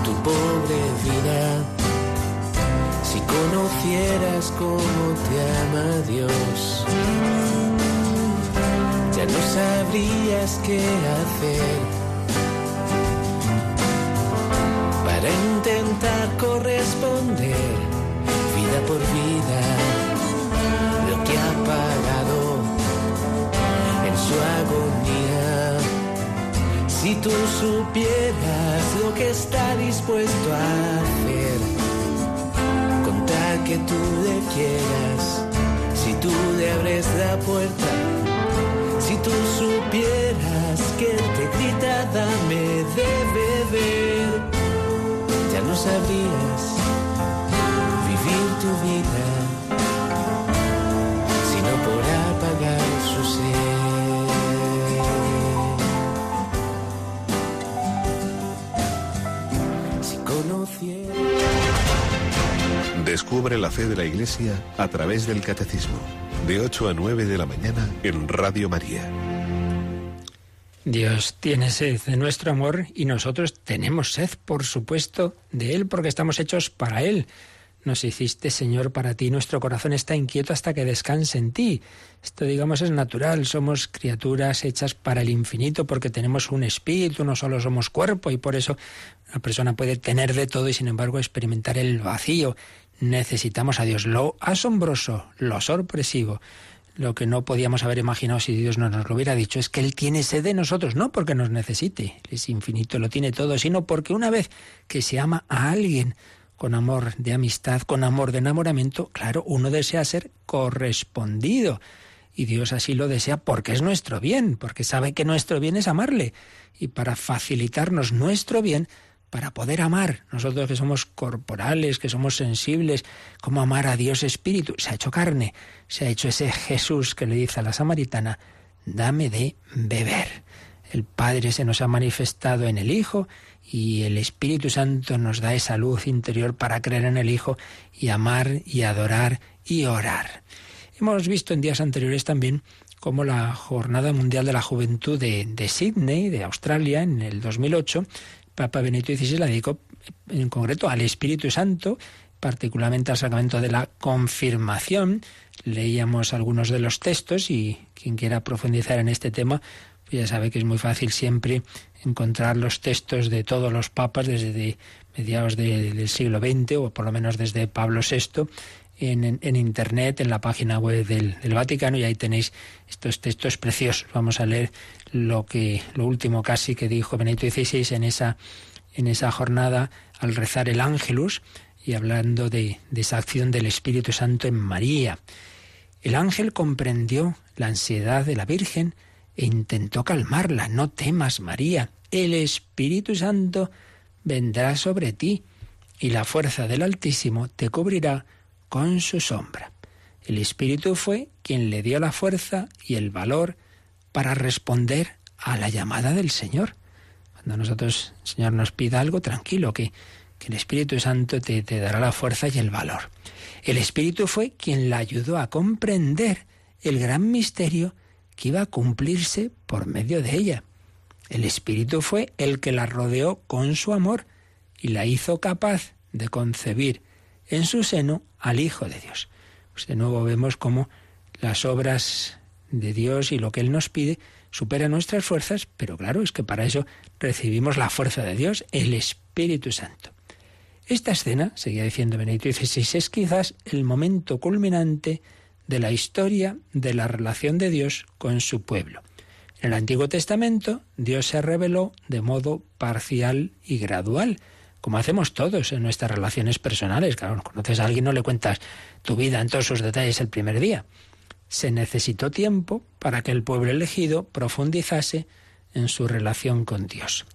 tu pobre vida. Si conocieras cómo te ama Dios, ya no sabrías qué hacer para intentar corresponder vida por vida lo que ha pagado en su agonía. Si tú supieras lo que está dispuesto a hacer, contar que tú le quieras, si tú le abres la puerta, tú supieras que él te grita, dame de beber no sabrías vivir tu vida sino por apagar su ser. Descubre la fe de la Iglesia a través del Catecismo, de 8 a 9 de la mañana en Radio María. Dios tiene sed de nuestro amor y nosotros tenemos sed, por supuesto, de Él, porque estamos hechos para Él. Nos hiciste, Señor, para ti. Nuestro corazón está inquieto hasta que descanse en ti. Esto, digamos, es natural. Somos criaturas hechas para el infinito porque tenemos un espíritu, no solo somos cuerpo y por eso una persona puede tener de todo y, sin embargo, experimentar el vacío. Necesitamos a Dios. Lo asombroso, lo sorpresivo lo que no podíamos haber imaginado si Dios no nos lo hubiera dicho es que Él tiene sed de nosotros, no porque nos necesite, es infinito, lo tiene todo, sino porque una vez que se ama a alguien con amor de amistad, con amor de enamoramiento, claro, uno desea ser correspondido. Y Dios así lo desea porque es nuestro bien, porque sabe que nuestro bien es amarle. Y para facilitarnos nuestro bien, para poder amar, nosotros que somos corporales, que somos sensibles, como amar a Dios Espíritu, se ha hecho carne, se ha hecho ese Jesús que le dice a la samaritana, dame de beber. El Padre se nos ha manifestado en el Hijo y el Espíritu Santo nos da esa luz interior para creer en el Hijo y amar y adorar y orar. Hemos visto en días anteriores también cómo la Jornada Mundial de la Juventud de, de Sydney, de Australia, en el 2008, Papa Benito XVI la dedicó en concreto al Espíritu Santo, particularmente al sacramento de la confirmación. Leíamos algunos de los textos y quien quiera profundizar en este tema, pues ya sabe que es muy fácil siempre encontrar los textos de todos los papas desde mediados del siglo XX o por lo menos desde Pablo VI en, Internet, en la página web del, del, Vaticano, y ahí tenéis estos textos preciosos. Vamos a leer lo que lo último casi que dijo Benito XVI en esa, en esa jornada al rezar el Ángelus y hablando de, de esa acción del Espíritu Santo en María. El ángel comprendió la ansiedad de la Virgen e intentó calmarla. No temas, María, el Espíritu Santo vendrá sobre ti y la fuerza del Altísimo te cubrirá con su sombra. El Espíritu fue quien le dio la fuerza y el valor para responder a la llamada del Señor. Cuando nosotros, el Señor nos pida algo, tranquilo, que, que el Espíritu Santo te, te dará la fuerza y el valor. El Espíritu fue quien la ayudó a comprender el gran misterio que iba a cumplirse por medio de ella. El Espíritu fue el que la rodeó con su amor y la hizo capaz de concebir en su seno al Hijo de Dios. Pues de nuevo vemos cómo las obras de Dios y lo que Él nos pide supera nuestras fuerzas, pero claro, es que para eso recibimos la fuerza de Dios, el Espíritu Santo. Esta escena, seguía diciendo Benedicto XVI, es quizás el momento culminante de la historia de la relación de Dios con su pueblo. En el Antiguo Testamento, Dios se reveló de modo parcial y gradual, como hacemos todos en nuestras relaciones personales. Claro, conoces a alguien, no le cuentas tu vida en todos sus detalles el primer día. Se necesitó tiempo para que el pueblo elegido profundizase en su relación con Dios.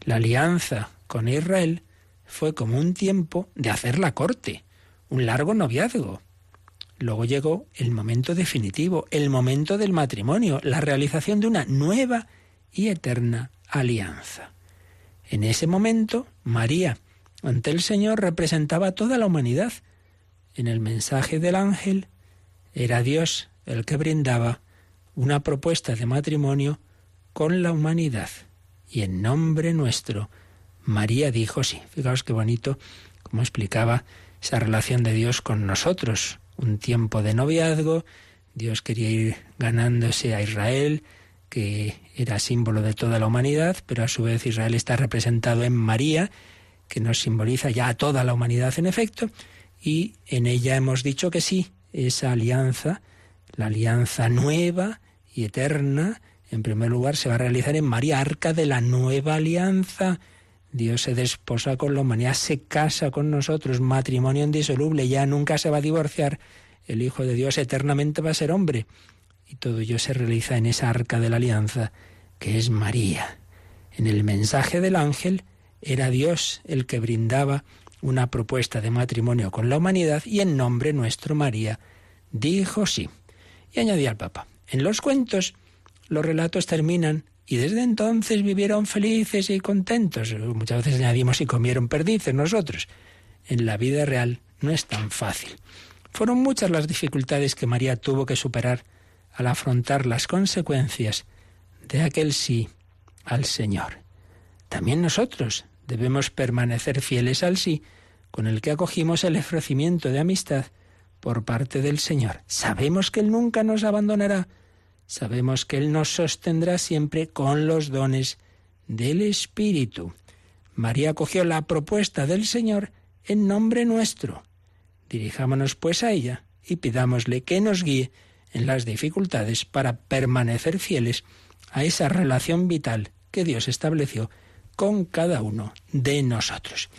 La alianza con Israel fue como un tiempo de hacer la corte, un largo noviazgo. Luego llegó el momento definitivo, el momento del matrimonio, la realización de una nueva y eterna alianza. En ese momento, María, ante el Señor, representaba a toda la humanidad. En el mensaje del ángel era Dios el que brindaba una propuesta de matrimonio con la humanidad. Y en nombre nuestro, María dijo sí. Fijaos qué bonito, como explicaba esa relación de Dios con nosotros. Un tiempo de noviazgo, Dios quería ir ganándose a Israel, que era símbolo de toda la humanidad, pero a su vez Israel está representado en María, que nos simboliza ya a toda la humanidad en efecto, y en ella hemos dicho que sí, esa alianza, la alianza nueva y eterna, en primer lugar se va a realizar en María, arca de la nueva alianza. Dios se desposa con la humanidad, se casa con nosotros, matrimonio indisoluble, ya nunca se va a divorciar. El Hijo de Dios eternamente va a ser hombre. Y todo ello se realiza en esa arca de la alianza, que es María. En el mensaje del ángel era Dios el que brindaba una propuesta de matrimonio con la humanidad y en nombre nuestro María dijo sí. Y añadía al Papa, en los cuentos los relatos terminan y desde entonces vivieron felices y contentos. Muchas veces añadimos y comieron perdices nosotros. En la vida real no es tan fácil. Fueron muchas las dificultades que María tuvo que superar al afrontar las consecuencias de aquel sí al Señor. También nosotros debemos permanecer fieles al sí con el que acogimos el ofrecimiento de amistad por parte del Señor. Sabemos que Él nunca nos abandonará, sabemos que Él nos sostendrá siempre con los dones del Espíritu. María acogió la propuesta del Señor en nombre nuestro. Dirijámonos pues a ella y pidámosle que nos guíe en las dificultades para permanecer fieles a esa relación vital que Dios estableció con cada uno de nosotros.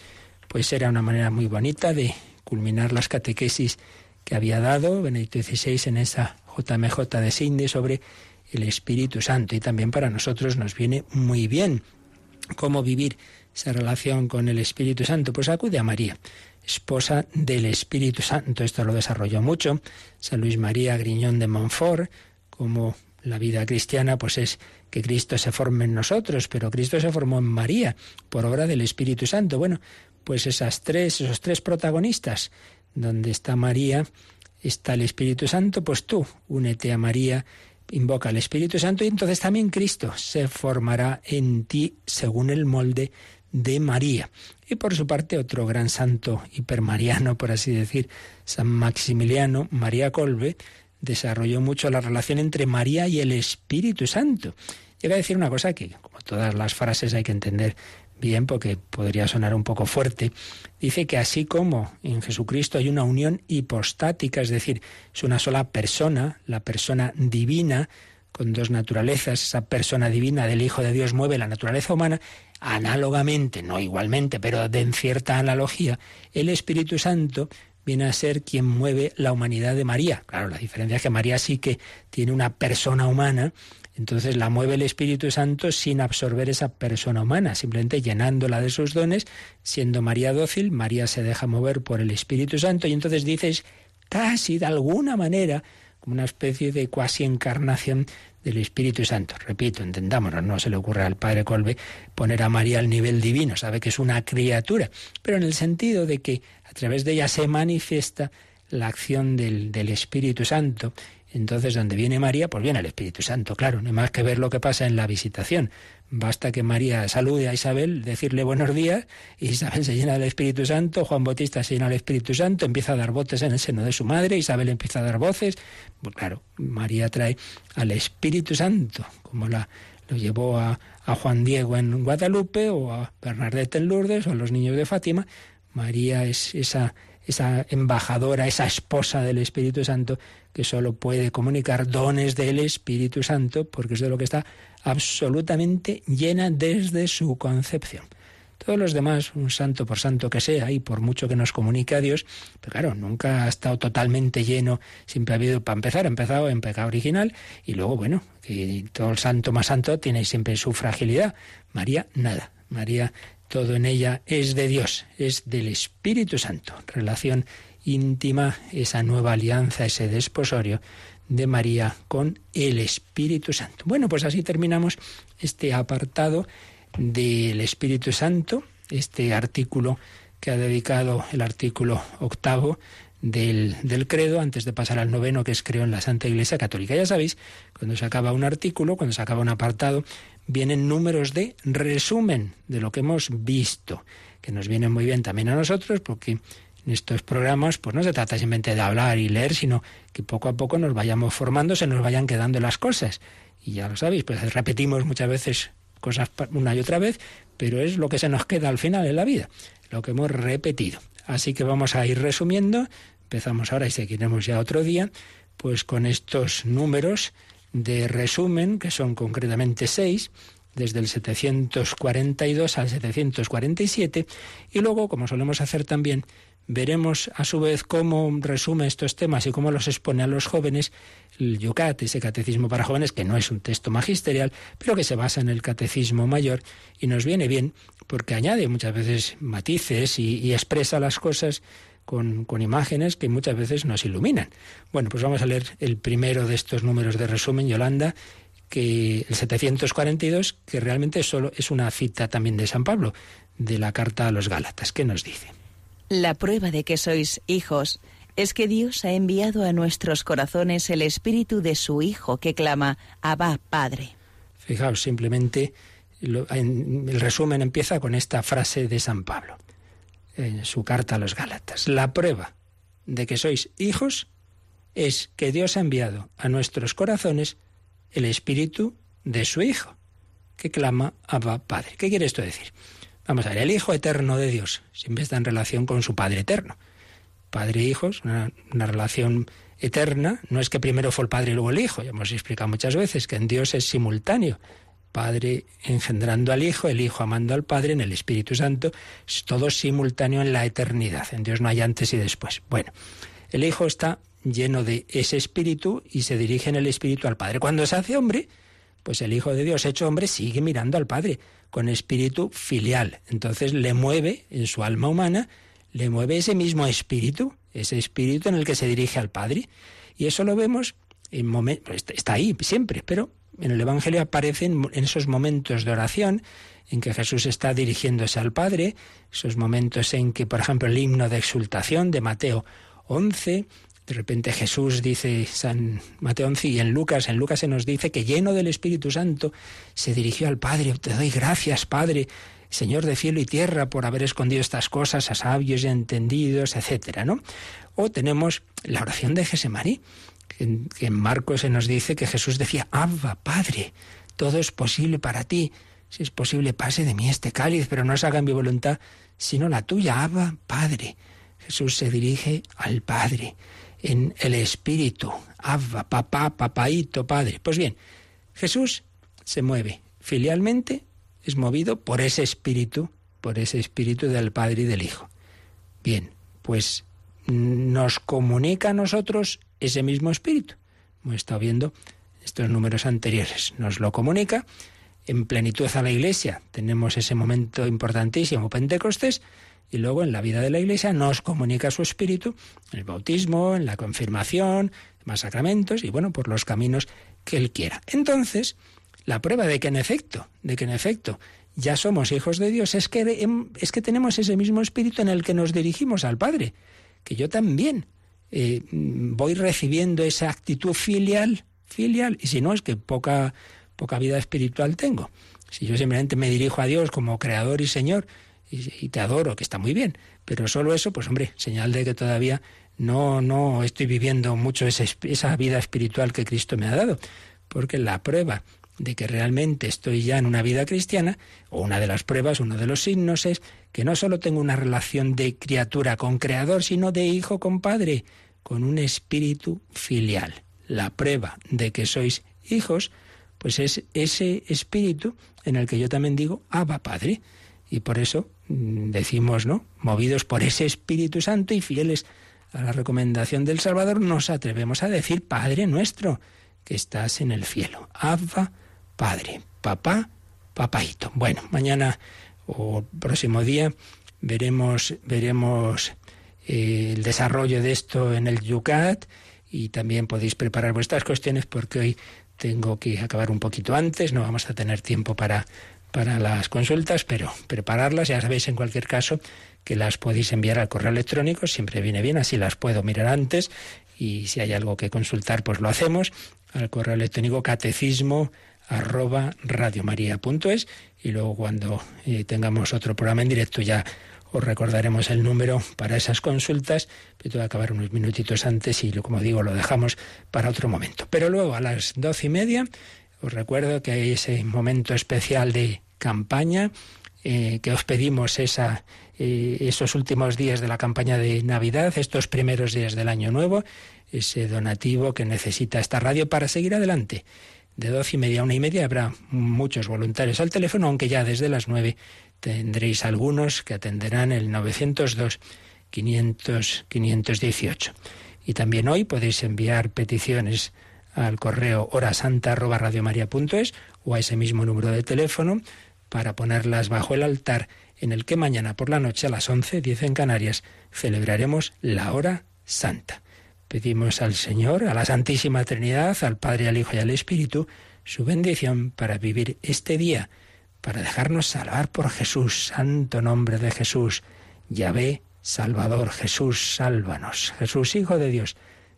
Pues era una manera muy bonita de culminar las catequesis que había dado Benedicto XVI en esa JMJ de Sinde sobre el Espíritu Santo. Y también para nosotros nos viene muy bien cómo vivir esa relación con el Espíritu Santo. Pues acude a María, esposa del Espíritu Santo. Esto lo desarrolló mucho San Luis María Griñón de Montfort, como la vida cristiana pues es que Cristo se forme en nosotros, pero Cristo se formó en María por obra del Espíritu Santo. Bueno, pues esas tres, esos tres protagonistas, donde está María, está el Espíritu Santo, pues tú únete a María, invoca al Espíritu Santo y entonces también Cristo se formará en ti según el molde de María. Y por su parte otro gran santo hipermariano, por así decir, San Maximiliano María Colbe, desarrolló mucho la relación entre María y el Espíritu Santo. Llega a decir una cosa que, como todas las frases, hay que entender bien porque podría sonar un poco fuerte. Dice que así como en Jesucristo hay una unión hipostática, es decir, es una sola persona, la persona divina, con dos naturalezas, esa persona divina del Hijo de Dios mueve la naturaleza humana, análogamente, no igualmente, pero de en cierta analogía, el Espíritu Santo viene a ser quien mueve la humanidad de María. Claro, la diferencia es que María sí que tiene una persona humana, entonces la mueve el Espíritu Santo sin absorber esa persona humana, simplemente llenándola de sus dones, siendo María dócil, María se deja mover por el Espíritu Santo y entonces dices casi de alguna manera como una especie de cuasi encarnación del Espíritu Santo. Repito, entendámonos, no se le ocurre al Padre Colbe poner a María al nivel divino, sabe que es una criatura, pero en el sentido de que a través de ella se manifiesta la acción del, del Espíritu Santo. Entonces, donde viene María, pues viene el Espíritu Santo, claro, no hay más que ver lo que pasa en la visitación. Basta que María salude a Isabel, decirle buenos días, y Isabel se llena del Espíritu Santo, Juan Bautista se llena del Espíritu Santo, empieza a dar voces en el seno de su madre, Isabel empieza a dar voces. Pues claro, María trae al Espíritu Santo, como la, lo llevó a, a Juan Diego en Guadalupe, o a Bernadette en Lourdes, o a los niños de Fátima. María es esa esa embajadora, esa esposa del Espíritu Santo, que solo puede comunicar dones del Espíritu Santo, porque es de lo que está absolutamente llena desde su concepción. Todos los demás, un santo por santo que sea, y por mucho que nos comunique a Dios, pero claro, nunca ha estado totalmente lleno, siempre ha habido, para empezar, ha empezado en pecado original, y luego, bueno, que todo el santo más santo tiene siempre su fragilidad. María, nada. María todo en ella es de Dios, es del Espíritu Santo. Relación íntima, esa nueva alianza, ese desposorio de María con el Espíritu Santo. Bueno, pues así terminamos este apartado del Espíritu Santo, este artículo que ha dedicado el artículo octavo del, del, credo antes de pasar al noveno que es creo en la Santa Iglesia Católica. Ya sabéis, cuando se acaba un artículo, cuando se acaba un apartado, vienen números de resumen de lo que hemos visto, que nos vienen muy bien también a nosotros porque en estos programas pues no se trata simplemente de hablar y leer, sino que poco a poco nos vayamos formando, se nos vayan quedando las cosas. Y ya lo sabéis, pues repetimos muchas veces cosas una y otra vez, pero es lo que se nos queda al final en la vida, lo que hemos repetido. Así que vamos a ir resumiendo, empezamos ahora y seguiremos ya otro día, pues con estos números de resumen, que son concretamente seis, desde el 742 al 747, y luego, como solemos hacer también, veremos a su vez cómo resume estos temas y cómo los expone a los jóvenes. El Yucat, ese catecismo para jóvenes, que no es un texto magisterial, pero que se basa en el catecismo mayor y nos viene bien porque añade muchas veces matices y, y expresa las cosas con, con, imágenes que muchas veces nos iluminan. Bueno, pues vamos a leer el primero de estos números de resumen, Yolanda, que el 742, que realmente solo es una cita también de San Pablo, de la carta a los Gálatas. ¿Qué nos dice? La prueba de que sois hijos es que Dios ha enviado a nuestros corazones el espíritu de su Hijo que clama, Abba, Padre. Fijaos, simplemente el resumen empieza con esta frase de San Pablo en su carta a los Gálatas. La prueba de que sois hijos es que Dios ha enviado a nuestros corazones el espíritu de su Hijo, que clama Abba Padre. ¿Qué quiere esto decir? Vamos a ver, el Hijo eterno de Dios siempre está en relación con su Padre eterno. Padre e Hijo es una, una relación eterna, no es que primero fue el Padre y luego el Hijo, ya hemos explicado muchas veces que en Dios es simultáneo. Padre engendrando al Hijo, el Hijo amando al Padre, en el Espíritu Santo, es todo simultáneo en la eternidad. En Dios no hay antes y después. Bueno, el Hijo está lleno de ese Espíritu y se dirige en el Espíritu al Padre. Cuando se hace hombre, pues el Hijo de Dios hecho hombre sigue mirando al Padre con espíritu filial. Entonces le mueve en su alma humana, le mueve ese mismo espíritu, ese espíritu en el que se dirige al Padre. Y eso lo vemos en momentos, está ahí siempre, pero en el Evangelio aparecen en esos momentos de oración en que Jesús está dirigiéndose al Padre, esos momentos en que, por ejemplo, el himno de exultación de Mateo 11, de repente Jesús dice San Mateo 11 y en Lucas, en Lucas se nos dice que lleno del Espíritu Santo se dirigió al Padre, te doy gracias, Padre, Señor de cielo y tierra, por haber escondido estas cosas a sabios y entendidos, etcétera, ¿no? O tenemos la oración de Gesemaní, en, en Marcos se nos dice que Jesús decía, Abba, Padre, todo es posible para ti. Si es posible, pase de mí este cáliz, pero no se haga mi voluntad, sino la tuya, Abba, Padre. Jesús se dirige al Padre en el Espíritu. Abba, papá, papaito, Padre. Pues bien, Jesús se mueve filialmente, es movido por ese Espíritu, por ese Espíritu del Padre y del Hijo. Bien, pues nos comunica a nosotros ese mismo espíritu. Hemos estado viendo estos números anteriores. Nos lo comunica en plenitud a la Iglesia. Tenemos ese momento importantísimo, Pentecostés, y luego en la vida de la Iglesia nos comunica su espíritu el bautismo, en la confirmación, más sacramentos y bueno, por los caminos que Él quiera. Entonces, la prueba de que en efecto, de que en efecto ya somos hijos de Dios es que, es que tenemos ese mismo espíritu en el que nos dirigimos al Padre, que yo también eh, voy recibiendo esa actitud filial, filial, y si no es que poca, poca vida espiritual tengo. Si yo simplemente me dirijo a Dios como creador y Señor y, te adoro, que está muy bien, pero solo eso, pues hombre, señal de que todavía no, no estoy viviendo mucho esa, esa vida espiritual que Cristo me ha dado, porque la prueba de que realmente estoy ya en una vida cristiana, o una de las pruebas, uno de los signos es que no solo tengo una relación de criatura con creador, sino de hijo con padre con un espíritu filial. La prueba de que sois hijos, pues es ese espíritu en el que yo también digo, Abba Padre. Y por eso mm, decimos, ¿no? Movidos por ese Espíritu Santo y fieles a la recomendación del Salvador, nos atrevemos a decir, Padre nuestro, que estás en el cielo. Abba Padre, papá, papaito. Bueno, mañana o próximo día veremos, veremos eh, el desarrollo de esto en el Yucat y también podéis preparar vuestras cuestiones porque hoy tengo que acabar un poquito antes, no vamos a tener tiempo para, para las consultas, pero prepararlas, ya sabéis en cualquier caso que las podéis enviar al correo electrónico, siempre viene bien, así las puedo mirar antes. Y si hay algo que consultar, pues lo hacemos. Al correo electrónico catecismo arroba radiomaria.es y luego cuando eh, tengamos otro programa en directo ya os recordaremos el número para esas consultas, pero tengo que acabar unos minutitos antes y como digo lo dejamos para otro momento. Pero luego a las doce y media os recuerdo que hay ese momento especial de campaña, eh, que os pedimos esa, eh, esos últimos días de la campaña de Navidad, estos primeros días del Año Nuevo, ese donativo que necesita esta radio para seguir adelante. De doce y media a una y media habrá muchos voluntarios al teléfono, aunque ya desde las nueve tendréis algunos que atenderán el 902 500 518. Y también hoy podéis enviar peticiones al correo horasanta@radiomaria.es o a ese mismo número de teléfono para ponerlas bajo el altar en el que mañana por la noche a las 11, 10 en Canarias, celebraremos la hora santa. Pedimos al Señor, a la Santísima Trinidad, al Padre, al Hijo y al Espíritu, su bendición para vivir este día, para dejarnos salvar por Jesús, santo nombre de Jesús. Yahvé, Salvador, Jesús, sálvanos. Jesús, Hijo de Dios,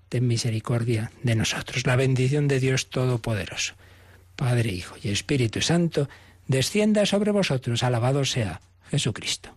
ten misericordia de nosotros. La bendición de Dios Todopoderoso, Padre, Hijo y Espíritu Santo, descienda sobre vosotros. Alabado sea Jesucristo.